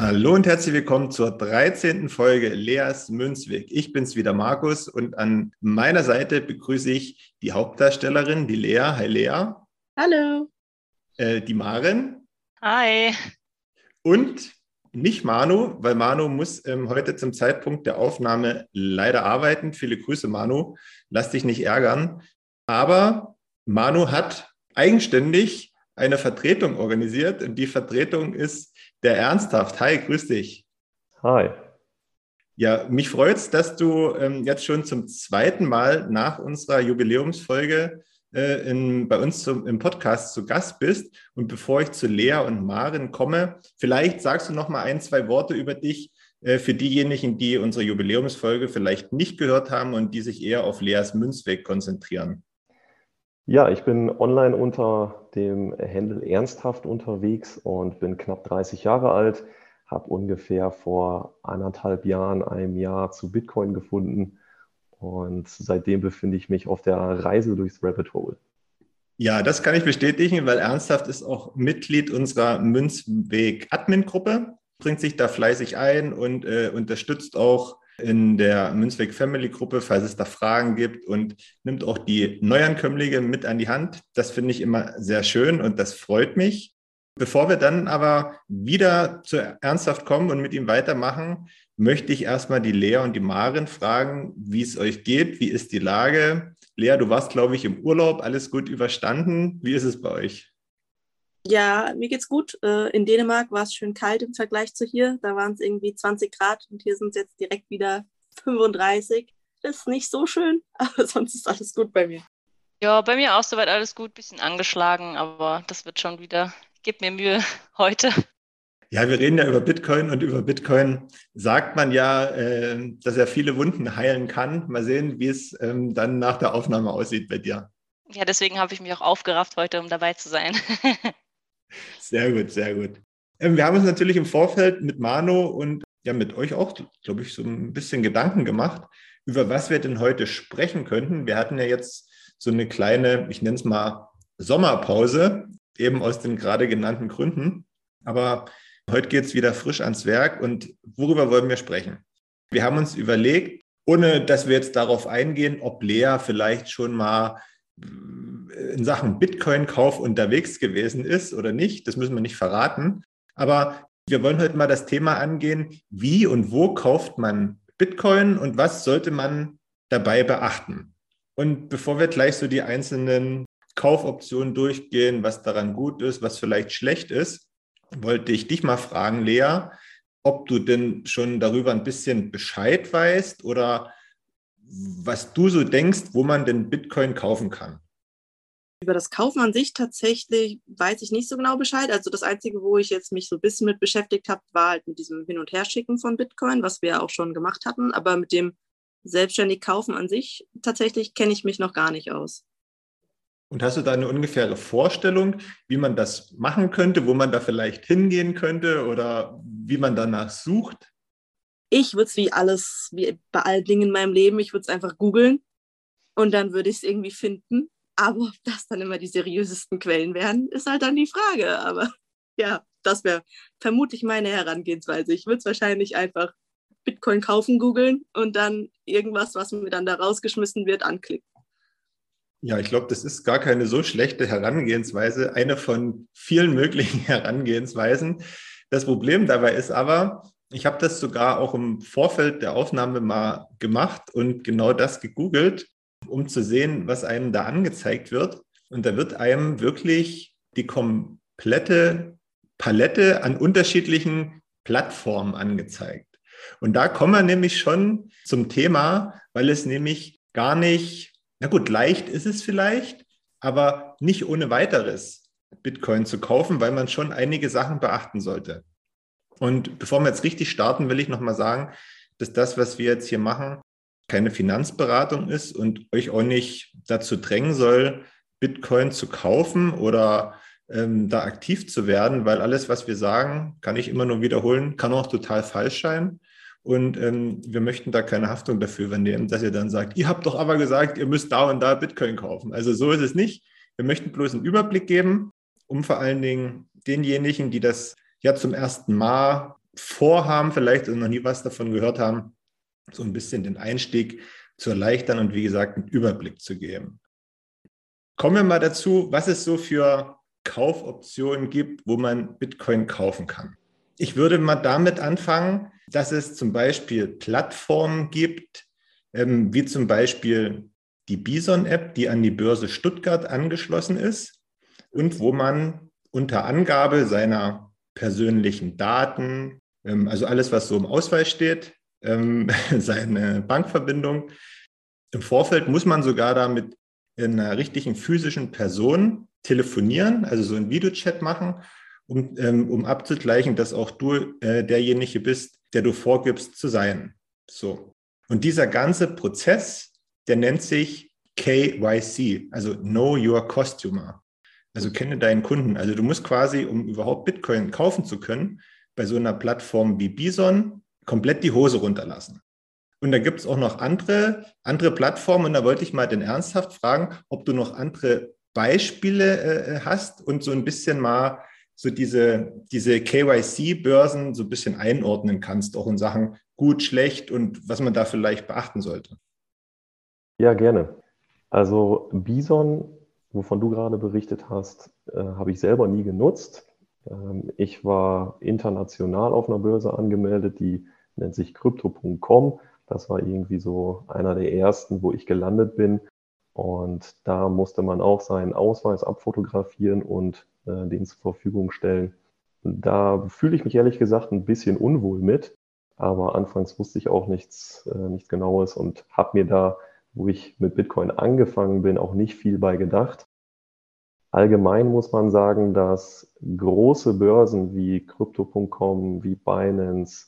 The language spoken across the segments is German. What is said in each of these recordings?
Hallo und herzlich willkommen zur 13. Folge Leas Münzweg. Ich bin's wieder, Markus, und an meiner Seite begrüße ich die Hauptdarstellerin, die Lea. Hi, Lea. Hallo. Äh, die Maren. Hi. Und nicht Manu, weil Manu muss ähm, heute zum Zeitpunkt der Aufnahme leider arbeiten. Viele Grüße, Manu. Lass dich nicht ärgern. Aber Manu hat eigenständig eine Vertretung organisiert und die Vertretung ist der Ernsthaft. Hi, grüß dich. Hi. Ja, mich freut es, dass du ähm, jetzt schon zum zweiten Mal nach unserer Jubiläumsfolge äh, in, bei uns zum, im Podcast zu Gast bist. Und bevor ich zu Lea und Maren komme, vielleicht sagst du noch mal ein, zwei Worte über dich äh, für diejenigen, die unsere Jubiläumsfolge vielleicht nicht gehört haben und die sich eher auf Leas Münzweg konzentrieren. Ja, ich bin online unter dem Handel ernsthaft unterwegs und bin knapp 30 Jahre alt, habe ungefähr vor anderthalb Jahren, einem Jahr zu Bitcoin gefunden und seitdem befinde ich mich auf der Reise durchs Rabbit Hole. Ja, das kann ich bestätigen, weil Ernsthaft ist auch Mitglied unserer Münzweg-Admin-Gruppe, bringt sich da fleißig ein und äh, unterstützt auch in der Münzweg Family Gruppe, falls es da Fragen gibt und nimmt auch die Neuankömmlinge mit an die Hand. Das finde ich immer sehr schön und das freut mich. Bevor wir dann aber wieder zu Ernsthaft kommen und mit ihm weitermachen, möchte ich erstmal die Lea und die Maren fragen, wie es euch geht, wie ist die Lage? Lea, du warst, glaube ich, im Urlaub, alles gut überstanden. Wie ist es bei euch? Ja, mir geht's gut. Äh, in Dänemark war es schön kalt im Vergleich zu hier. Da waren es irgendwie 20 Grad und hier sind es jetzt direkt wieder 35. Das ist nicht so schön, aber sonst ist alles gut bei mir. Ja, bei mir auch soweit alles gut, bisschen angeschlagen, aber das wird schon wieder. Gib mir Mühe heute. Ja, wir reden ja über Bitcoin und über Bitcoin sagt man ja, äh, dass er viele Wunden heilen kann. Mal sehen, wie es ähm, dann nach der Aufnahme aussieht bei dir. Ja, deswegen habe ich mich auch aufgerafft heute, um dabei zu sein. Sehr gut, sehr gut. Ähm, wir haben uns natürlich im Vorfeld mit Mano und ja mit euch auch, glaube ich, so ein bisschen Gedanken gemacht, über was wir denn heute sprechen könnten. Wir hatten ja jetzt so eine kleine, ich nenne es mal Sommerpause, eben aus den gerade genannten Gründen. Aber heute geht es wieder frisch ans Werk und worüber wollen wir sprechen? Wir haben uns überlegt, ohne dass wir jetzt darauf eingehen, ob Lea vielleicht schon mal in Sachen Bitcoin-Kauf unterwegs gewesen ist oder nicht. Das müssen wir nicht verraten. Aber wir wollen heute mal das Thema angehen, wie und wo kauft man Bitcoin und was sollte man dabei beachten. Und bevor wir gleich so die einzelnen Kaufoptionen durchgehen, was daran gut ist, was vielleicht schlecht ist, wollte ich dich mal fragen, Lea, ob du denn schon darüber ein bisschen Bescheid weißt oder was du so denkst, wo man denn Bitcoin kaufen kann. Über das Kaufen an sich tatsächlich weiß ich nicht so genau Bescheid. Also das Einzige, wo ich jetzt mich so ein bisschen mit beschäftigt habe, war halt mit diesem Hin- und Herschicken von Bitcoin, was wir auch schon gemacht hatten. Aber mit dem selbstständig Kaufen an sich tatsächlich kenne ich mich noch gar nicht aus. Und hast du da eine ungefähre Vorstellung, wie man das machen könnte, wo man da vielleicht hingehen könnte oder wie man danach sucht? Ich würde es wie alles, wie bei allen Dingen in meinem Leben, ich würde es einfach googeln und dann würde ich es irgendwie finden. Aber ob das dann immer die seriösesten Quellen werden, ist halt dann die Frage. Aber ja, das wäre vermutlich meine Herangehensweise. Ich würde es wahrscheinlich einfach Bitcoin kaufen, googeln und dann irgendwas, was mir dann da rausgeschmissen wird, anklicken. Ja, ich glaube, das ist gar keine so schlechte Herangehensweise, eine von vielen möglichen Herangehensweisen. Das Problem dabei ist aber, ich habe das sogar auch im Vorfeld der Aufnahme mal gemacht und genau das gegoogelt um zu sehen, was einem da angezeigt wird. Und da wird einem wirklich die komplette Palette an unterschiedlichen Plattformen angezeigt. Und da kommen wir nämlich schon zum Thema, weil es nämlich gar nicht, na gut, leicht ist es vielleicht, aber nicht ohne weiteres Bitcoin zu kaufen, weil man schon einige Sachen beachten sollte. Und bevor wir jetzt richtig starten, will ich nochmal sagen, dass das, was wir jetzt hier machen, keine Finanzberatung ist und euch auch nicht dazu drängen soll, Bitcoin zu kaufen oder ähm, da aktiv zu werden, weil alles, was wir sagen, kann ich immer nur wiederholen, kann auch total falsch sein. Und ähm, wir möchten da keine Haftung dafür übernehmen, dass ihr dann sagt, ihr habt doch aber gesagt, ihr müsst da und da Bitcoin kaufen. Also so ist es nicht. Wir möchten bloß einen Überblick geben, um vor allen Dingen denjenigen, die das ja zum ersten Mal vorhaben, vielleicht noch nie was davon gehört haben, so ein bisschen den Einstieg zu erleichtern und wie gesagt einen Überblick zu geben. Kommen wir mal dazu, was es so für Kaufoptionen gibt, wo man Bitcoin kaufen kann. Ich würde mal damit anfangen, dass es zum Beispiel Plattformen gibt, ähm, wie zum Beispiel die Bison-App, die an die Börse Stuttgart angeschlossen ist und wo man unter Angabe seiner persönlichen Daten, ähm, also alles, was so im Ausweis steht, ähm, seine Bankverbindung. Im Vorfeld muss man sogar da mit einer richtigen physischen Person telefonieren, also so einen Videochat machen, um, ähm, um abzugleichen, dass auch du äh, derjenige bist, der du vorgibst zu sein. So. Und dieser ganze Prozess, der nennt sich KYC, also Know Your Customer. Also kenne deinen Kunden. Also du musst quasi, um überhaupt Bitcoin kaufen zu können, bei so einer Plattform wie Bison komplett die Hose runterlassen. Und da gibt es auch noch andere, andere Plattformen. Und da wollte ich mal den ernsthaft fragen, ob du noch andere Beispiele äh, hast und so ein bisschen mal so diese, diese KYC-Börsen so ein bisschen einordnen kannst, auch in Sachen gut, schlecht und was man da vielleicht beachten sollte. Ja, gerne. Also Bison, wovon du gerade berichtet hast, äh, habe ich selber nie genutzt. Ähm, ich war international auf einer Börse angemeldet, die nennt sich crypto.com. Das war irgendwie so einer der ersten, wo ich gelandet bin. Und da musste man auch seinen Ausweis abfotografieren und äh, den zur Verfügung stellen. Da fühle ich mich ehrlich gesagt ein bisschen unwohl mit, aber anfangs wusste ich auch nichts, äh, nichts Genaues und habe mir da, wo ich mit Bitcoin angefangen bin, auch nicht viel bei gedacht. Allgemein muss man sagen, dass große Börsen wie Crypto.com, wie Binance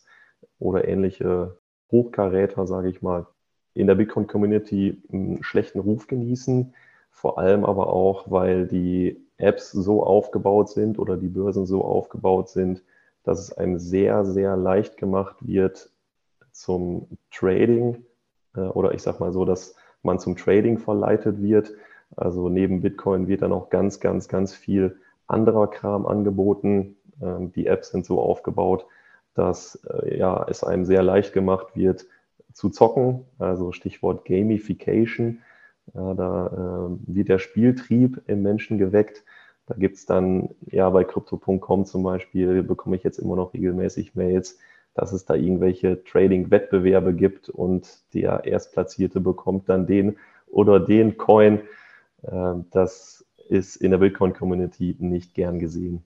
oder ähnliche Hochkaräter, sage ich mal, in der Bitcoin-Community einen schlechten Ruf genießen. Vor allem aber auch, weil die Apps so aufgebaut sind oder die Börsen so aufgebaut sind, dass es einem sehr, sehr leicht gemacht wird zum Trading äh, oder ich sage mal so, dass man zum Trading verleitet wird. Also neben Bitcoin wird dann auch ganz, ganz, ganz viel anderer Kram angeboten. Ähm, die Apps sind so aufgebaut, dass äh, ja, es einem sehr leicht gemacht wird, zu zocken, also Stichwort Gamification. Ja, da äh, wird der Spieltrieb im Menschen geweckt. Da gibt es dann, ja, bei Crypto.com zum Beispiel, bekomme ich jetzt immer noch regelmäßig Mails, dass es da irgendwelche Trading-Wettbewerbe gibt und der Erstplatzierte bekommt dann den oder den Coin. Äh, das ist in der Bitcoin-Community nicht gern gesehen.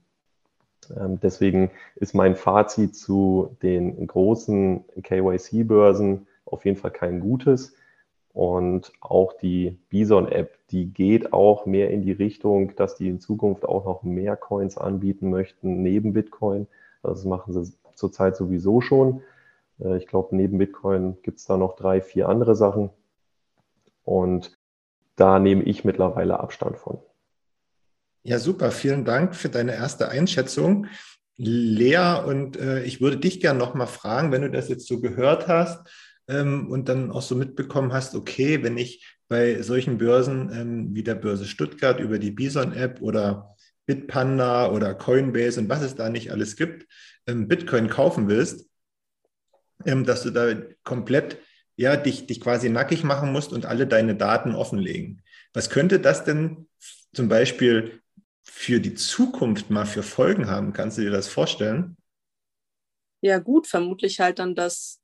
Ähm, deswegen ist mein Fazit zu den großen KYC-Börsen auf jeden Fall kein gutes. Und auch die Bison-App, die geht auch mehr in die Richtung, dass die in Zukunft auch noch mehr Coins anbieten möchten, neben Bitcoin. Das machen sie zurzeit sowieso schon. Äh, ich glaube, neben Bitcoin gibt es da noch drei, vier andere Sachen. Und da nehme ich mittlerweile Abstand von. Ja, super. Vielen Dank für deine erste Einschätzung. Lea, und äh, ich würde dich gerne nochmal fragen, wenn du das jetzt so gehört hast ähm, und dann auch so mitbekommen hast, okay, wenn ich bei solchen Börsen ähm, wie der Börse Stuttgart über die Bison-App oder Bitpanda oder Coinbase und was es da nicht alles gibt, ähm, Bitcoin kaufen willst, ähm, dass du da komplett ja, dich, dich quasi nackig machen musst und alle deine Daten offenlegen. Was könnte das denn zum Beispiel für die Zukunft mal für Folgen haben? Kannst du dir das vorstellen? Ja, gut, vermutlich halt dann, dass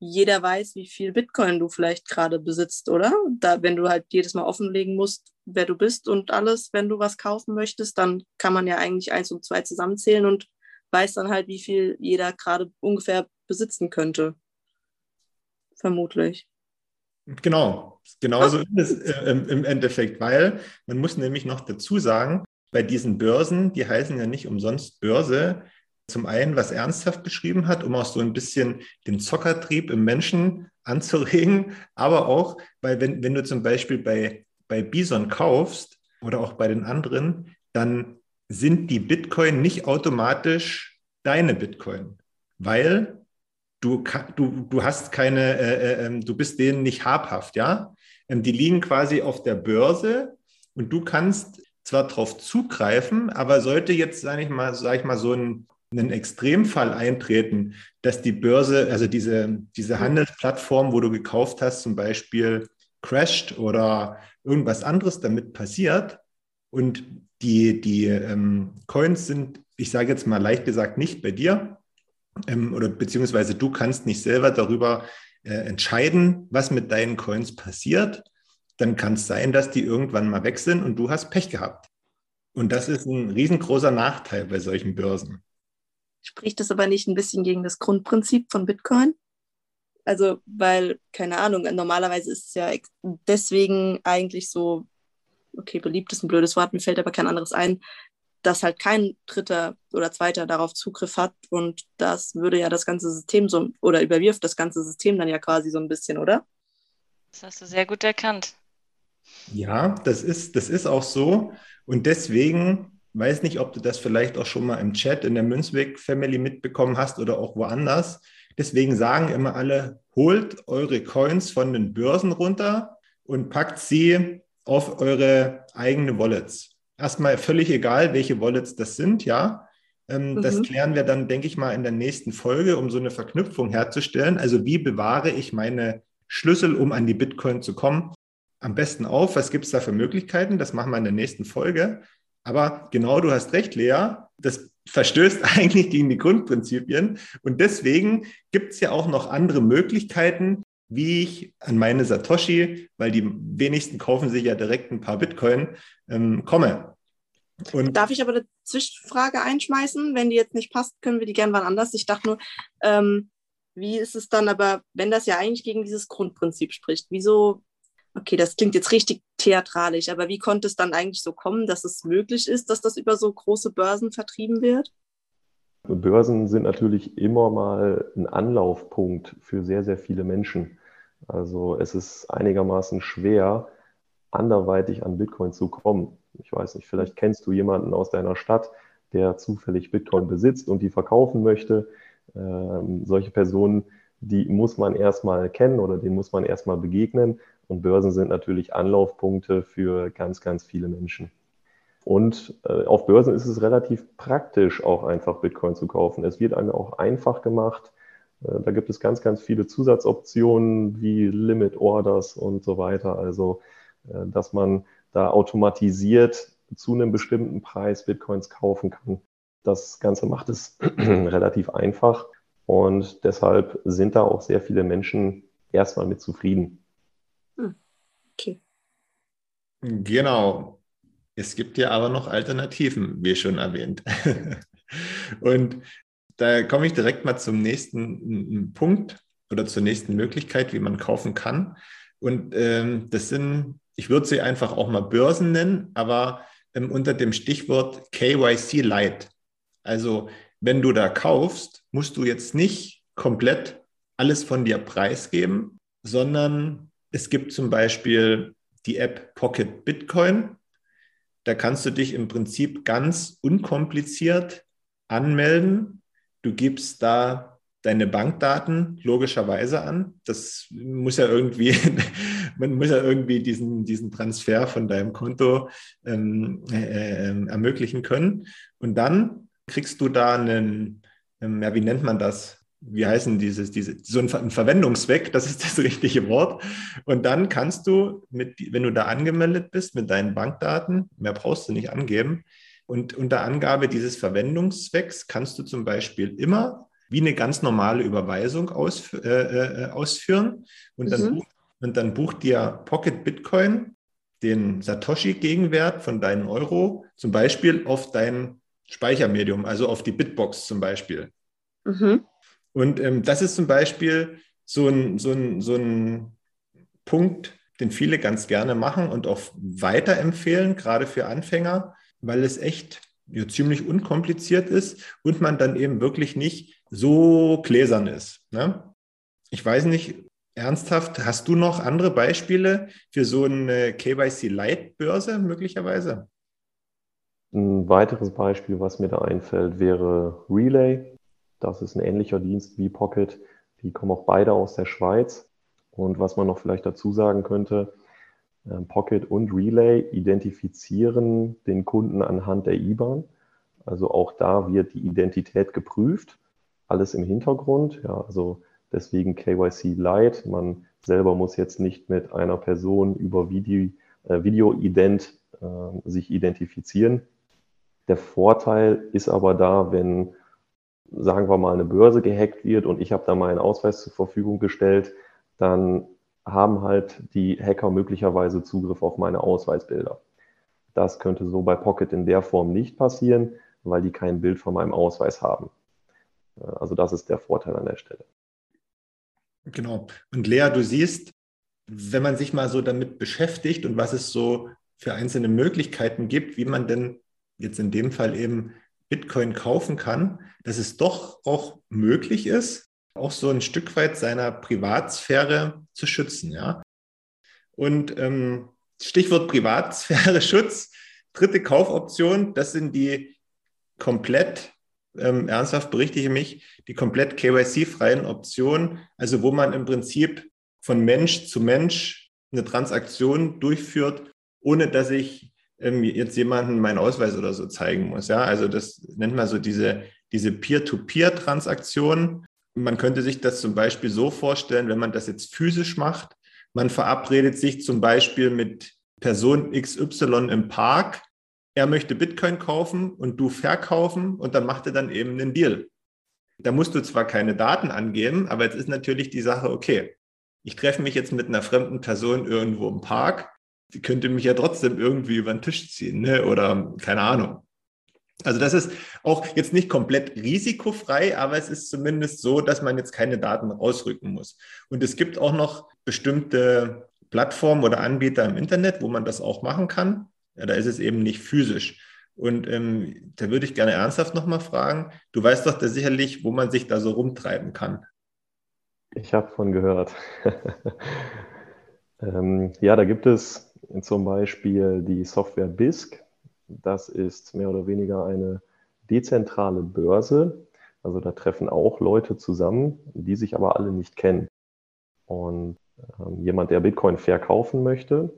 jeder weiß, wie viel Bitcoin du vielleicht gerade besitzt, oder? Da, wenn du halt jedes Mal offenlegen musst, wer du bist und alles, wenn du was kaufen möchtest, dann kann man ja eigentlich eins und zwei zusammenzählen und weiß dann halt, wie viel jeder gerade ungefähr besitzen könnte. Vermutlich. Genau, genauso ist es äh, im Endeffekt, weil man muss nämlich noch dazu sagen, bei diesen Börsen, die heißen ja nicht umsonst Börse, zum einen, was ernsthaft beschrieben hat, um auch so ein bisschen den Zockertrieb im Menschen anzuregen, aber auch, weil wenn, wenn du zum Beispiel bei, bei Bison kaufst oder auch bei den anderen, dann sind die Bitcoin nicht automatisch deine Bitcoin, weil du, du, du hast keine, äh, äh, ähm, du bist denen nicht habhaft, ja. Ähm, die liegen quasi auf der Börse und du kannst zwar darauf zugreifen, aber sollte jetzt, sage ich mal, sag ich mal, so ein, einen Extremfall eintreten, dass die Börse, also diese, diese Handelsplattform, wo du gekauft hast, zum Beispiel crasht oder irgendwas anderes damit passiert und die, die ähm, Coins sind, ich sage jetzt mal leicht gesagt, nicht bei dir ähm, oder beziehungsweise du kannst nicht selber darüber äh, entscheiden, was mit deinen Coins passiert, dann kann es sein, dass die irgendwann mal weg sind und du hast Pech gehabt. Und das ist ein riesengroßer Nachteil bei solchen Börsen. Spricht das aber nicht ein bisschen gegen das Grundprinzip von Bitcoin? Also, weil, keine Ahnung, normalerweise ist es ja deswegen eigentlich so, okay, beliebt ist ein blödes Wort, mir fällt aber kein anderes ein, dass halt kein Dritter oder Zweiter darauf Zugriff hat und das würde ja das ganze System so oder überwirft das ganze System dann ja quasi so ein bisschen, oder? Das hast du sehr gut erkannt. Ja, das ist, das ist auch so. Und deswegen, weiß nicht, ob du das vielleicht auch schon mal im Chat in der Münzweg Family mitbekommen hast oder auch woanders. Deswegen sagen immer alle, holt eure Coins von den Börsen runter und packt sie auf eure eigene Wallets. Erstmal völlig egal, welche Wallets das sind, ja. Ähm, mhm. Das klären wir dann, denke ich mal, in der nächsten Folge, um so eine Verknüpfung herzustellen. Also wie bewahre ich meine Schlüssel, um an die Bitcoin zu kommen? Am besten auf, was gibt es da für Möglichkeiten? Das machen wir in der nächsten Folge. Aber genau, du hast recht, Lea, das verstößt eigentlich gegen die Grundprinzipien. Und deswegen gibt es ja auch noch andere Möglichkeiten, wie ich an meine Satoshi, weil die wenigsten kaufen sich ja direkt ein paar Bitcoin, ähm, komme. Und Darf ich aber eine Zwischenfrage einschmeißen? Wenn die jetzt nicht passt, können wir die gerne wann anders. Ich dachte nur, ähm, wie ist es dann aber, wenn das ja eigentlich gegen dieses Grundprinzip spricht? Wieso okay, das klingt jetzt richtig theatralisch, aber wie konnte es dann eigentlich so kommen, dass es möglich ist, dass das über so große Börsen vertrieben wird? Börsen sind natürlich immer mal ein Anlaufpunkt für sehr, sehr viele Menschen. Also es ist einigermaßen schwer, anderweitig an Bitcoin zu kommen. Ich weiß nicht, vielleicht kennst du jemanden aus deiner Stadt, der zufällig Bitcoin besitzt und die verkaufen möchte. Ähm, solche Personen, die muss man erstmal kennen oder denen muss man erstmal begegnen. Und Börsen sind natürlich Anlaufpunkte für ganz, ganz viele Menschen. Und äh, auf Börsen ist es relativ praktisch, auch einfach Bitcoin zu kaufen. Es wird einem auch einfach gemacht. Äh, da gibt es ganz, ganz viele Zusatzoptionen wie Limit Orders und so weiter. Also, äh, dass man da automatisiert zu einem bestimmten Preis Bitcoins kaufen kann. Das Ganze macht es relativ einfach. Und deshalb sind da auch sehr viele Menschen erstmal mit zufrieden. Hm. Okay. Genau. Es gibt ja aber noch Alternativen, wie schon erwähnt. Und da komme ich direkt mal zum nächsten Punkt oder zur nächsten Möglichkeit, wie man kaufen kann. Und ähm, das sind, ich würde sie einfach auch mal Börsen nennen, aber ähm, unter dem Stichwort KYC Light. Also wenn du da kaufst, musst du jetzt nicht komplett alles von dir preisgeben, sondern es gibt zum Beispiel die App Pocket Bitcoin. Da kannst du dich im Prinzip ganz unkompliziert anmelden. Du gibst da deine Bankdaten logischerweise an. Das muss ja irgendwie, man muss ja irgendwie diesen, diesen Transfer von deinem Konto ähm, äh, äh, ermöglichen können. Und dann kriegst du da einen, ähm, ja, wie nennt man das? Wie heißen dieses, diese, so ein, Verwendungszweck, das ist das richtige Wort. Und dann kannst du, mit, wenn du da angemeldet bist mit deinen Bankdaten, mehr brauchst du nicht angeben. Und unter Angabe dieses Verwendungszwecks kannst du zum Beispiel immer wie eine ganz normale Überweisung ausf äh, äh, ausführen. Und dann, mhm. buch, und dann bucht dir Pocket Bitcoin den Satoshi-Gegenwert von deinen Euro zum Beispiel auf dein Speichermedium, also auf die Bitbox zum Beispiel. Mhm. Und ähm, das ist zum Beispiel so ein, so, ein, so ein Punkt, den viele ganz gerne machen und auch weiterempfehlen, gerade für Anfänger, weil es echt ja, ziemlich unkompliziert ist und man dann eben wirklich nicht so gläsern ist. Ne? Ich weiß nicht, ernsthaft, hast du noch andere Beispiele für so eine KYC-Light-Börse möglicherweise? Ein weiteres Beispiel, was mir da einfällt, wäre Relay. Das ist ein ähnlicher Dienst wie Pocket. Die kommen auch beide aus der Schweiz. Und was man noch vielleicht dazu sagen könnte, ähm, Pocket und Relay identifizieren den Kunden anhand der IBAN. Also auch da wird die Identität geprüft, alles im Hintergrund. Ja, also deswegen KYC Lite. Man selber muss jetzt nicht mit einer Person über Video, äh, Video-Ident äh, sich identifizieren. Der Vorteil ist aber da, wenn, sagen wir mal, eine Börse gehackt wird und ich habe da meinen Ausweis zur Verfügung gestellt, dann haben halt die Hacker möglicherweise Zugriff auf meine Ausweisbilder. Das könnte so bei Pocket in der Form nicht passieren, weil die kein Bild von meinem Ausweis haben. Also das ist der Vorteil an der Stelle. Genau. Und Lea, du siehst, wenn man sich mal so damit beschäftigt und was es so für einzelne Möglichkeiten gibt, wie man denn jetzt in dem Fall eben Bitcoin kaufen kann, dass es doch auch möglich ist, auch so ein Stück weit seiner Privatsphäre zu schützen. Ja? Und ähm, Stichwort Privatsphäre Schutz, dritte Kaufoption, das sind die komplett, ähm, ernsthaft berichtige mich, die komplett KYC-freien Optionen, also wo man im Prinzip von Mensch zu Mensch eine Transaktion durchführt, ohne dass ich jetzt jemanden meinen Ausweis oder so zeigen muss. Ja, also das nennt man so diese, diese Peer-to-Peer-Transaktion. Man könnte sich das zum Beispiel so vorstellen, wenn man das jetzt physisch macht. Man verabredet sich zum Beispiel mit Person XY im Park. Er möchte Bitcoin kaufen und du verkaufen und dann macht er dann eben einen Deal. Da musst du zwar keine Daten angeben, aber jetzt ist natürlich die Sache, okay, ich treffe mich jetzt mit einer fremden Person irgendwo im Park die könnte mich ja trotzdem irgendwie über den Tisch ziehen, ne? oder keine Ahnung. Also das ist auch jetzt nicht komplett risikofrei, aber es ist zumindest so, dass man jetzt keine Daten rausrücken muss. Und es gibt auch noch bestimmte Plattformen oder Anbieter im Internet, wo man das auch machen kann. Ja, da ist es eben nicht physisch. Und ähm, da würde ich gerne ernsthaft nochmal fragen, du weißt doch da sicherlich, wo man sich da so rumtreiben kann. Ich habe von gehört. ähm, ja, da gibt es zum Beispiel die Software BISC. Das ist mehr oder weniger eine dezentrale Börse. Also da treffen auch Leute zusammen, die sich aber alle nicht kennen. Und ähm, jemand, der Bitcoin verkaufen möchte,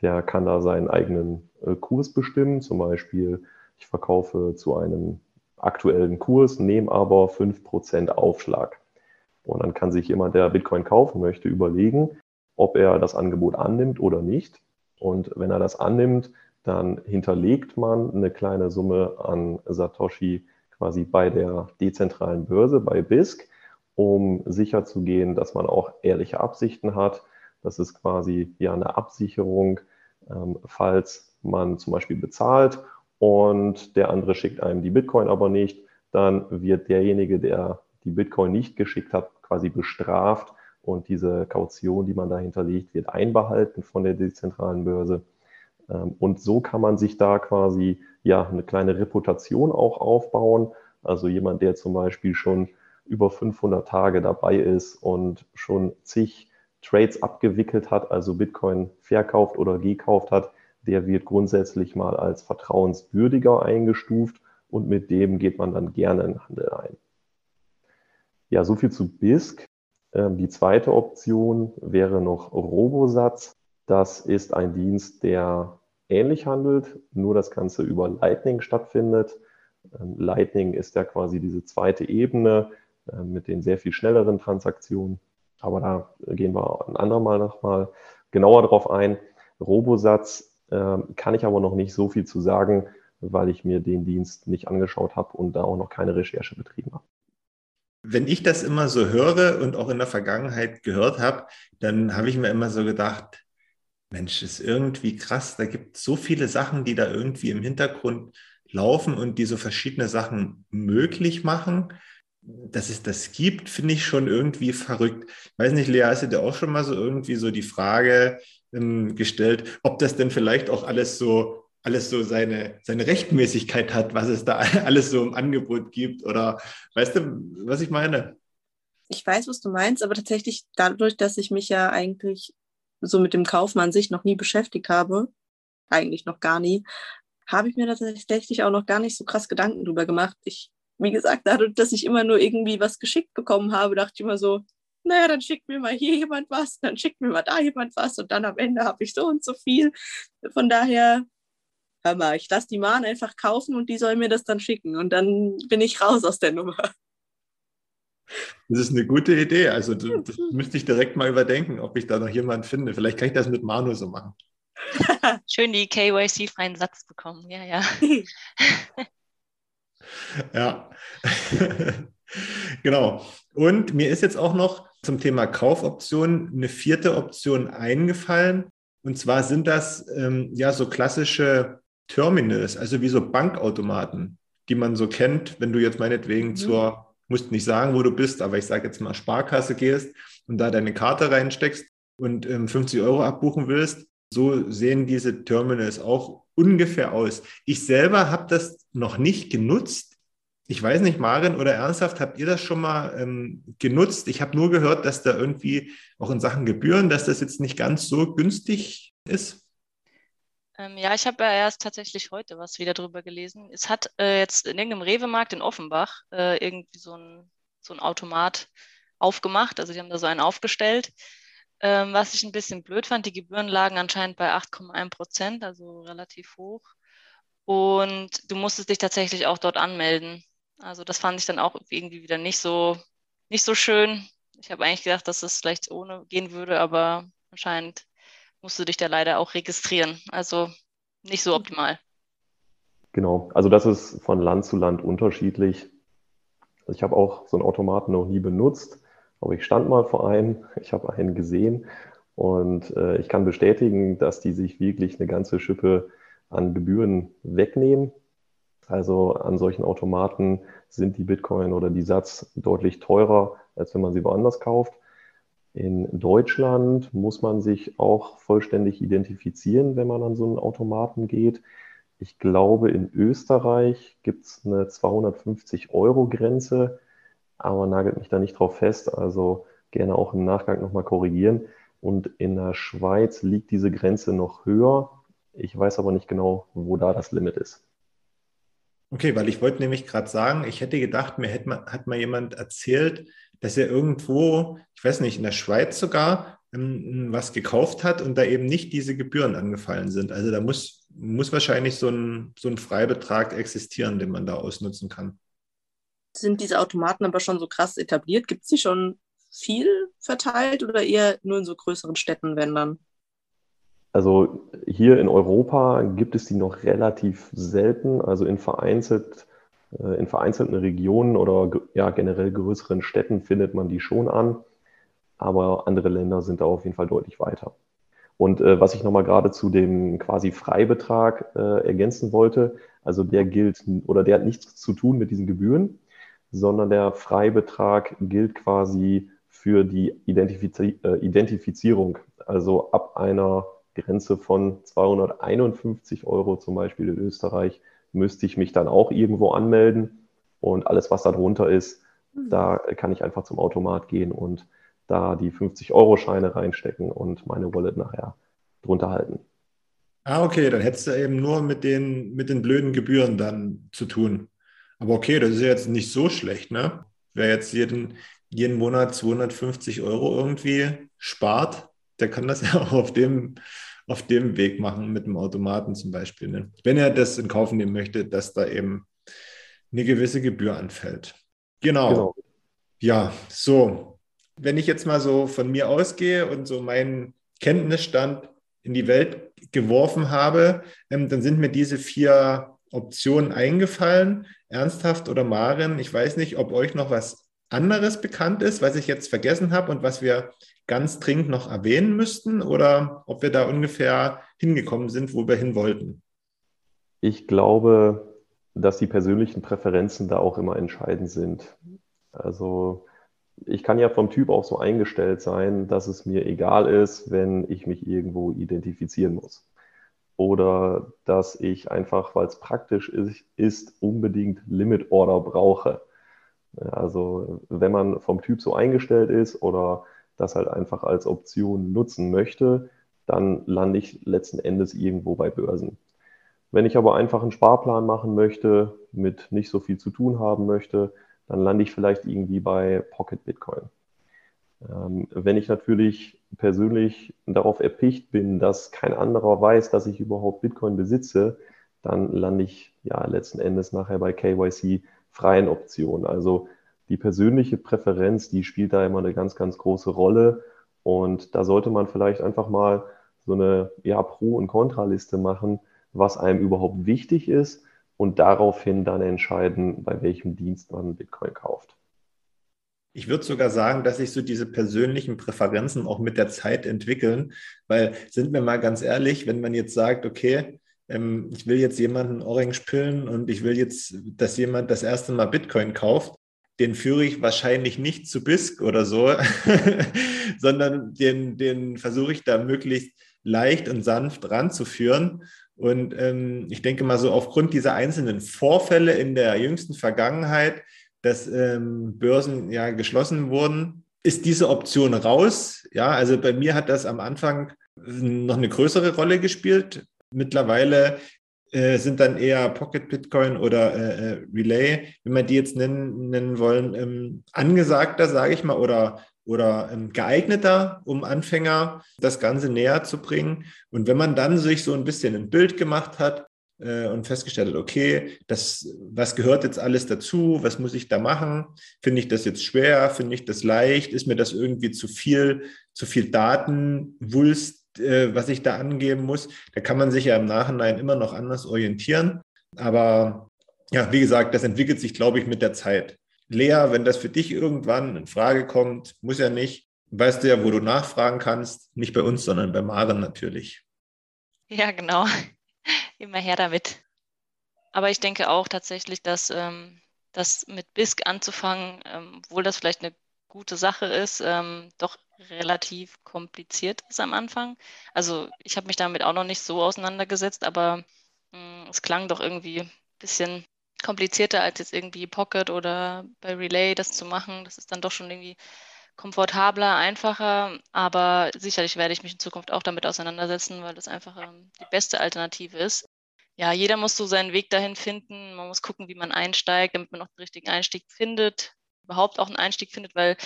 der kann da seinen eigenen äh, Kurs bestimmen. Zum Beispiel, ich verkaufe zu einem aktuellen Kurs, nehme aber 5% Aufschlag. Und dann kann sich jemand, der Bitcoin kaufen möchte, überlegen, ob er das Angebot annimmt oder nicht. Und wenn er das annimmt, dann hinterlegt man eine kleine Summe an Satoshi quasi bei der dezentralen Börse, bei BISC, um sicherzugehen, dass man auch ehrliche Absichten hat. Das ist quasi ja eine Absicherung, ähm, falls man zum Beispiel bezahlt und der andere schickt einem die Bitcoin aber nicht, dann wird derjenige, der die Bitcoin nicht geschickt hat, quasi bestraft und diese Kaution, die man da hinterlegt, wird einbehalten von der dezentralen Börse. Ähm, und so kann man sich da quasi ja eine kleine Reputation auch aufbauen. Also jemand, der zum Beispiel schon über 500 Tage dabei ist und schon zig Trades abgewickelt hat, also Bitcoin verkauft oder gekauft hat, der wird grundsätzlich mal als vertrauenswürdiger eingestuft und mit dem geht man dann gerne in Handel ein. Ja, so viel zu BISC. Ähm, die zweite Option wäre noch Robosatz. Das ist ein Dienst, der ähnlich handelt, nur das Ganze über Lightning stattfindet. Ähm, Lightning ist ja quasi diese zweite Ebene ähm, mit den sehr viel schnelleren Transaktionen. Aber da gehen wir ein andermal nochmal genauer drauf ein. Robosatz kann ich aber noch nicht so viel zu sagen, weil ich mir den Dienst nicht angeschaut habe und da auch noch keine Recherche betrieben habe wenn ich das immer so höre und auch in der Vergangenheit gehört habe, dann habe ich mir immer so gedacht, Mensch, ist irgendwie krass, da gibt es so viele Sachen, die da irgendwie im Hintergrund laufen und die so verschiedene Sachen möglich machen. dass es das gibt, finde ich schon irgendwie verrückt. Ich weiß nicht, Lea, hast du dir auch schon mal so irgendwie so die Frage ähm, gestellt, ob das denn vielleicht auch alles so alles so seine, seine Rechtmäßigkeit hat, was es da alles so im Angebot gibt? Oder weißt du, was ich meine? Ich weiß, was du meinst, aber tatsächlich dadurch, dass ich mich ja eigentlich so mit dem Kaufen an sich noch nie beschäftigt habe, eigentlich noch gar nie, habe ich mir tatsächlich auch noch gar nicht so krass Gedanken drüber gemacht. Ich, wie gesagt, dadurch, dass ich immer nur irgendwie was geschickt bekommen habe, dachte ich immer so, naja, dann schickt mir mal hier jemand was, dann schickt mir mal da jemand was und dann am Ende habe ich so und so viel. Von daher hör mal, ich lasse die Mahn einfach kaufen und die soll mir das dann schicken und dann bin ich raus aus der Nummer. Das ist eine gute Idee. Also das müsste ich direkt mal überdenken, ob ich da noch jemanden finde. Vielleicht kann ich das mit Manu so machen. Schön die KYC-freien Satz bekommen. Ja, ja. ja. genau. Und mir ist jetzt auch noch zum Thema Kaufoptionen eine vierte Option eingefallen. Und zwar sind das ähm, ja so klassische Terminals, also wie so Bankautomaten, die man so kennt, wenn du jetzt meinetwegen mhm. zur, musst nicht sagen, wo du bist, aber ich sage jetzt mal Sparkasse gehst und da deine Karte reinsteckst und ähm, 50 Euro abbuchen willst. So sehen diese Terminals auch ungefähr aus. Ich selber habe das noch nicht genutzt. Ich weiß nicht, Marin oder ernsthaft, habt ihr das schon mal ähm, genutzt? Ich habe nur gehört, dass da irgendwie auch in Sachen Gebühren, dass das jetzt nicht ganz so günstig ist. Ähm, ja, ich habe ja erst tatsächlich heute was wieder drüber gelesen. Es hat äh, jetzt in irgendeinem Rewe-Markt in Offenbach äh, irgendwie so ein, so ein Automat aufgemacht. Also die haben da so einen aufgestellt. Ähm, was ich ein bisschen blöd fand, die Gebühren lagen anscheinend bei 8,1 Prozent, also relativ hoch. Und du musstest dich tatsächlich auch dort anmelden. Also das fand ich dann auch irgendwie wieder nicht so, nicht so schön. Ich habe eigentlich gedacht, dass es vielleicht ohne gehen würde, aber anscheinend musst du dich da leider auch registrieren. Also nicht so optimal. Genau, also das ist von Land zu Land unterschiedlich. Ich habe auch so einen Automaten noch nie benutzt, aber ich stand mal vor einem, ich habe einen gesehen und äh, ich kann bestätigen, dass die sich wirklich eine ganze Schippe an Gebühren wegnehmen. Also an solchen Automaten sind die Bitcoin oder die Satz deutlich teurer, als wenn man sie woanders kauft. In Deutschland muss man sich auch vollständig identifizieren, wenn man an so einen Automaten geht. Ich glaube, in Österreich gibt es eine 250-Euro-Grenze, aber nagelt mich da nicht drauf fest. Also gerne auch im Nachgang nochmal korrigieren. Und in der Schweiz liegt diese Grenze noch höher. Ich weiß aber nicht genau, wo da das Limit ist. Okay, weil ich wollte nämlich gerade sagen, ich hätte gedacht, mir hat mal jemand erzählt, dass er irgendwo, ich weiß nicht, in der Schweiz sogar ähm, was gekauft hat und da eben nicht diese Gebühren angefallen sind. Also da muss, muss wahrscheinlich so ein, so ein Freibetrag existieren, den man da ausnutzen kann. Sind diese Automaten aber schon so krass etabliert? Gibt es die schon viel verteilt oder eher nur in so größeren Städten, wenn dann? Also hier in Europa gibt es die noch relativ selten, also in vereinzelt äh, in vereinzelten Regionen oder ja, generell größeren Städten findet man die schon an, aber andere Länder sind da auf jeden Fall deutlich weiter. Und äh, was ich nochmal gerade zu dem quasi Freibetrag äh, ergänzen wollte, also der gilt oder der hat nichts zu tun mit diesen Gebühren, sondern der Freibetrag gilt quasi für die Identifiz äh, Identifizierung. Also ab einer Grenze von 251 Euro zum Beispiel in Österreich müsste ich mich dann auch irgendwo anmelden. Und alles, was da drunter ist, mhm. da kann ich einfach zum Automat gehen und da die 50-Euro-Scheine reinstecken und meine Wallet nachher drunter halten. Ah, okay, dann hättest du eben nur mit den, mit den blöden Gebühren dann zu tun. Aber okay, das ist ja jetzt nicht so schlecht, ne? Wer jetzt jeden, jeden Monat 250 Euro irgendwie spart, der kann das ja auch auf dem, auf dem Weg machen, mit dem Automaten zum Beispiel. Ne? Wenn er das in Kauf nehmen möchte, dass da eben eine gewisse Gebühr anfällt. Genau. genau. Ja, so. Wenn ich jetzt mal so von mir ausgehe und so meinen Kenntnisstand in die Welt geworfen habe, ähm, dann sind mir diese vier Optionen eingefallen. Ernsthaft oder Maren, ich weiß nicht, ob euch noch was anderes bekannt ist, was ich jetzt vergessen habe und was wir ganz dringend noch erwähnen müssten oder ob wir da ungefähr hingekommen sind, wo wir hin wollten? Ich glaube, dass die persönlichen Präferenzen da auch immer entscheidend sind. Also ich kann ja vom Typ auch so eingestellt sein, dass es mir egal ist, wenn ich mich irgendwo identifizieren muss. Oder dass ich einfach, weil es praktisch ist, ist, unbedingt Limit Order brauche. Also wenn man vom Typ so eingestellt ist oder das halt einfach als Option nutzen möchte, dann lande ich letzten Endes irgendwo bei Börsen. Wenn ich aber einfach einen Sparplan machen möchte, mit nicht so viel zu tun haben möchte, dann lande ich vielleicht irgendwie bei Pocket Bitcoin. Ähm, wenn ich natürlich persönlich darauf erpicht bin, dass kein anderer weiß, dass ich überhaupt Bitcoin besitze, dann lande ich ja letzten Endes nachher bei KYC freien Optionen. Also die persönliche Präferenz, die spielt da immer eine ganz, ganz große Rolle. Und da sollte man vielleicht einfach mal so eine ja, Pro- und Kontraliste machen, was einem überhaupt wichtig ist und daraufhin dann entscheiden, bei welchem Dienst man Bitcoin kauft. Ich würde sogar sagen, dass sich so diese persönlichen Präferenzen auch mit der Zeit entwickeln, weil sind wir mal ganz ehrlich, wenn man jetzt sagt, okay, ähm, ich will jetzt jemanden Orange pillen und ich will jetzt, dass jemand das erste Mal Bitcoin kauft, den führe ich wahrscheinlich nicht zu BISC oder so, sondern den, den versuche ich da möglichst leicht und sanft ranzuführen. Und ähm, ich denke mal so aufgrund dieser einzelnen Vorfälle in der jüngsten Vergangenheit, dass ähm, Börsen ja geschlossen wurden, ist diese Option raus. Ja, also bei mir hat das am Anfang noch eine größere Rolle gespielt. Mittlerweile äh, sind dann eher Pocket Bitcoin oder äh, äh Relay, wenn wir die jetzt nennen, nennen wollen, ähm, angesagter, sage ich mal, oder oder ähm, geeigneter, um Anfänger das Ganze näher zu bringen. Und wenn man dann sich so ein bisschen ein Bild gemacht hat äh, und festgestellt hat, okay, das, was gehört jetzt alles dazu? Was muss ich da machen? Finde ich das jetzt schwer? Finde ich das leicht? Ist mir das irgendwie zu viel, zu viel Datenwulst, äh, was ich da angeben muss? Da kann man sich ja im Nachhinein immer noch anders orientieren. Aber ja, wie gesagt, das entwickelt sich, glaube ich, mit der Zeit. Lea, wenn das für dich irgendwann in Frage kommt, muss ja nicht, weißt du ja, wo du nachfragen kannst, nicht bei uns, sondern bei Maren natürlich. Ja, genau. Immer her damit. Aber ich denke auch tatsächlich, dass ähm, das mit BISC anzufangen, ähm, obwohl das vielleicht eine gute Sache ist, ähm, doch relativ kompliziert ist am Anfang. Also ich habe mich damit auch noch nicht so auseinandergesetzt, aber mh, mm, es klang doch irgendwie ein bisschen komplizierter als jetzt irgendwie Pocket oder bei Relay das zu machen. Das ist dann doch schon irgendwie komfortabler, einfacher, aber sicherlich werde ich mich in Zukunft auch damit auseinandersetzen, weil das einfach ähm, die beste Alternative ist. Ja, jeder muss so seinen Weg dahin finden. Man muss gucken, wie man einsteigt, damit man auch den richtigen Einstieg findet, überhaupt auch einen Einstieg findet, weil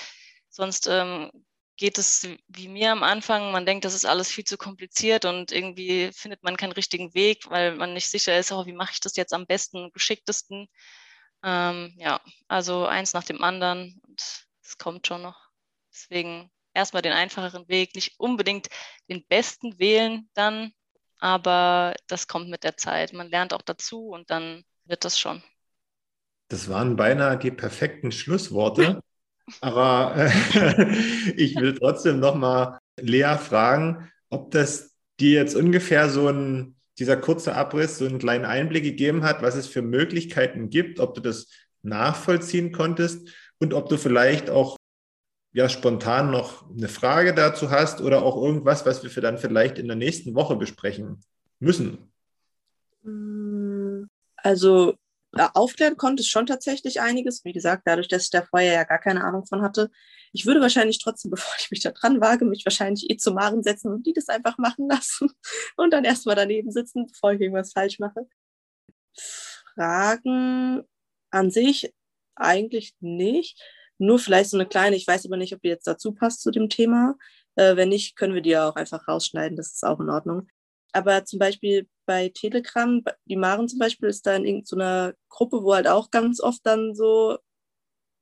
sonst ähm, geht es wie mir am Anfang. Man denkt, das ist alles viel zu kompliziert und irgendwie findet man keinen richtigen Weg, weil man nicht sicher ist, oh, wie mache ich das jetzt am besten, geschicktesten. Ähm, ja, also eins nach dem anderen und es kommt schon noch. Deswegen erstmal den einfacheren Weg, nicht unbedingt den besten wählen dann, aber das kommt mit der Zeit. Man lernt auch dazu und dann wird das schon. Das waren beinahe die perfekten Schlussworte. Aber äh, ich will trotzdem nochmal Lea fragen, ob das dir jetzt ungefähr so ein, dieser kurze Abriss, so einen kleinen Einblick gegeben hat, was es für Möglichkeiten gibt, ob du das nachvollziehen konntest und ob du vielleicht auch ja spontan noch eine Frage dazu hast oder auch irgendwas, was wir dann vielleicht in der nächsten Woche besprechen müssen. Also aufklären konnte schon tatsächlich einiges. Wie gesagt, dadurch, dass ich da vorher ja gar keine Ahnung von hatte. Ich würde wahrscheinlich trotzdem, bevor ich mich da dran wage, mich wahrscheinlich eh zu Maren setzen und die das einfach machen lassen und dann erstmal daneben sitzen, bevor ich irgendwas falsch mache. Fragen an sich eigentlich nicht. Nur vielleicht so eine kleine, ich weiß aber nicht, ob die jetzt dazu passt zu dem Thema. Äh, wenn nicht, können wir die ja auch einfach rausschneiden, das ist auch in Ordnung. Aber zum Beispiel bei Telegram, die Maren zum Beispiel ist da in irgendeiner Gruppe, wo halt auch ganz oft dann so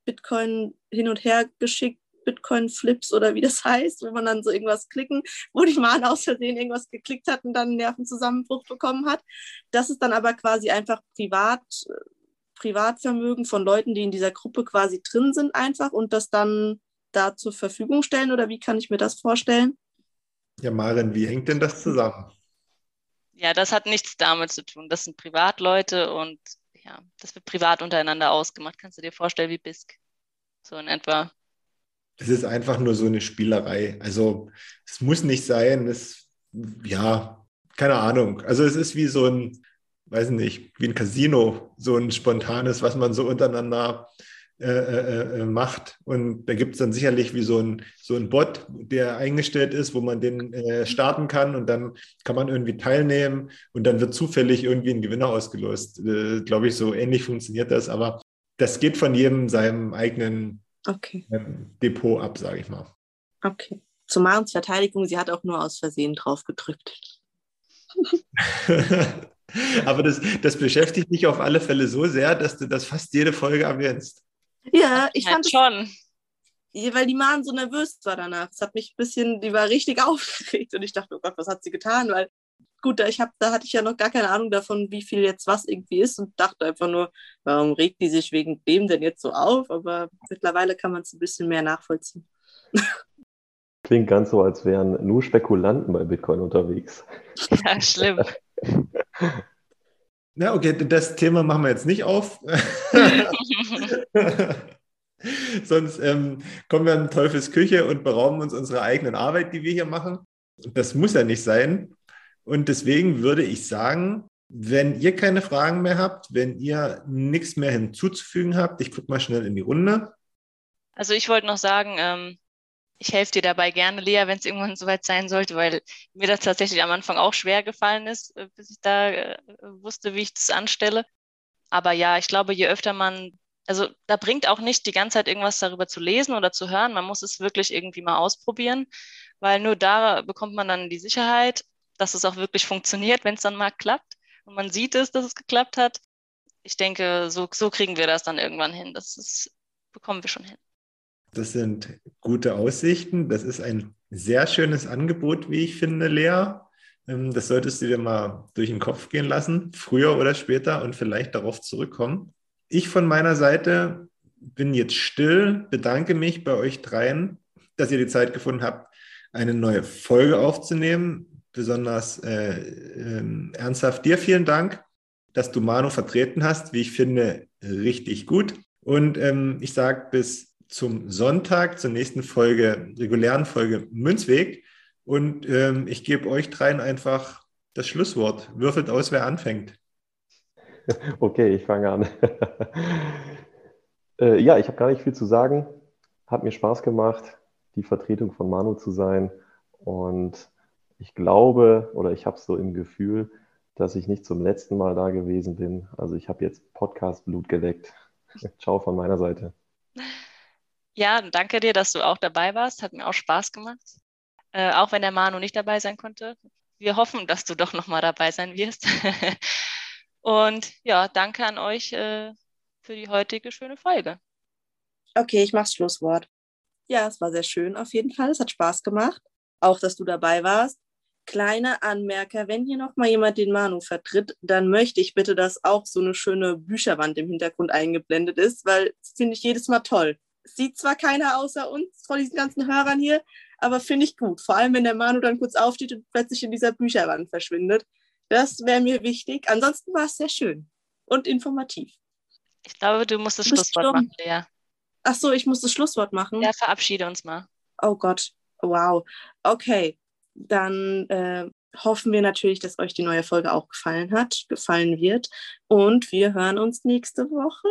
Bitcoin hin und her geschickt, Bitcoin-Flips oder wie das heißt, wo man dann so irgendwas klicken, wo die Maren aus Versehen irgendwas geklickt hat und dann einen Nervenzusammenbruch bekommen hat. Das ist dann aber quasi einfach privat, Privatvermögen von Leuten, die in dieser Gruppe quasi drin sind einfach und das dann da zur Verfügung stellen oder wie kann ich mir das vorstellen? Ja, Maren, wie hängt denn das zusammen? Ja, das hat nichts damit zu tun. Das sind Privatleute und ja, das wird privat untereinander ausgemacht. Kannst du dir vorstellen, wie BISC. So in etwa. Es ist einfach nur so eine Spielerei. Also es muss nicht sein. Es, ja, keine Ahnung. Also es ist wie so ein, weiß nicht, wie ein Casino, so ein spontanes, was man so untereinander äh, äh, äh, macht. Und da gibt es dann sicherlich wie so ein, so ein Bot, der eingestellt ist, wo man den äh, starten kann und dann kann man irgendwie teilnehmen und dann wird zufällig irgendwie ein Gewinner ausgelost. Glaube ich, so ähnlich funktioniert das, aber das geht von jedem seinem eigenen Okay. ähm, Depot ab, sage ich mal. Okay. Zu Marens Verteidigung, sie hat auch nur aus Versehen drauf gedrückt. aber das, das beschäftigt dich auf alle Fälle so sehr, dass du das fast jede Folge erwähnst. Ja, ich Halt fand es, schon. weil die Maren so nervös war danach. Es hat mich ein bisschen, die war richtig aufgeregt und ich dachte, oh Gott, was hat sie getan? Weil gut, da, ich hab, da hatte ich ja noch gar keine Ahnung davon, wie viel jetzt was irgendwie ist und dachte einfach nur, warum regt die sich wegen dem denn jetzt so auf? Aber mittlerweile kann man es ein bisschen mehr nachvollziehen. Klingt ganz so, als wären nur Spekulanten bei Bitcoin unterwegs. Ja, schlimm. Na, okay, das Thema machen wir jetzt nicht auf. Sonst ähm, kommen wir in Teufels Küche und berauben uns unserer eigenen Arbeit, die wir hier machen. Das muss ja nicht sein. Und deswegen würde ich sagen, wenn ihr keine Fragen mehr habt, wenn ihr nichts mehr hinzuzufügen habt, ich gucke mal schnell in die Runde. Also ich wollte noch sagen, ähm, ich helfe dir dabei gerne, Lea, wenn es irgendwann soweit sein sollte, weil mir das tatsächlich am Anfang auch schwer gefallen ist, äh, bis ich da äh, wusste, wie ich das anstelle. Aber ja, ich glaube, je öfter man, also da bringt auch nicht die ganze Zeit irgendwas darüber zu lesen oder zu hören. Man muss es wirklich irgendwie mal ausprobieren, weil nur da bekommt man dann die Sicherheit, dass es auch wirklich funktioniert, wenn es dann mal klappt und man sieht es, dass es geklappt hat. Ich denke, so, so kriegen wir das dann irgendwann hin. Das ist, bekommen wir schon hin. Das sind gute Aussichten. Das ist ein sehr schönes Angebot, wie ich finde, Lea. Ähm, Das solltest du dir mal durch den Kopf gehen lassen, früher oder später und vielleicht darauf zurückkommen. Ich von meiner Seite bin jetzt still, bedanke mich bei euch dreien, dass ihr die Zeit gefunden habt, eine neue Folge aufzunehmen. Besonders äh, ähm, ernsthaft dir vielen Dank, dass du Manu vertreten hast, wie ich finde, richtig gut. Und ähm, ich sage bis zum Sonntag, zur nächsten Folge, regulären Folge Münzweg. Und ähm, ich gebe euch dreien einfach das Schlusswort. Würfelt aus, wer anfängt. Okay, ich fange an. äh, ja, ich habe gar nicht viel zu sagen. Hat mir Spaß gemacht, die Vertretung von Manu zu sein. Und ich glaube oder ich habe so im Gefühl, dass ich nicht zum letzten Mal da gewesen bin. Also ich habe jetzt Podcast-Blut geleckt. Ciao von meiner Seite. Ja, danke dir, dass du auch dabei warst. Hat mir auch Spaß gemacht. Äh, auch wenn der Manu nicht dabei sein konnte. Wir hoffen, dass du doch nochmal dabei sein wirst. Und ja, danke an euch äh, für die heutige schöne Folge. Okay, ich mach's Schlusswort. Ja, es war sehr schön auf jeden Fall. Es hat Spaß gemacht. Auch, dass du dabei warst. Kleine Anmerker, wenn hier nochmal jemand den Manu vertritt, dann möchte ich bitte, dass auch so eine schöne Bücherwand im Hintergrund eingeblendet ist, weil das finde ich jedes Mal toll. Sieht zwar keiner außer uns, vor diesen ganzen Hörern hier, aber finde ich gut. Vor allem, wenn der Manu dann kurz aufsteht und plötzlich in dieser Bücherwand verschwindet. Das wäre mir wichtig. Ansonsten war es sehr schön und informativ. Ich glaube, du musst das bist Schlusswort machen, Lea. Ach so, ich muss das Schlusswort machen. Ja, verabschiede uns mal. Oh Gott, wow. Okay, dann äh, hoffen wir natürlich, dass euch die neue Folge auch gefallen hat, gefallen wird. Und wir hören uns nächste Woche.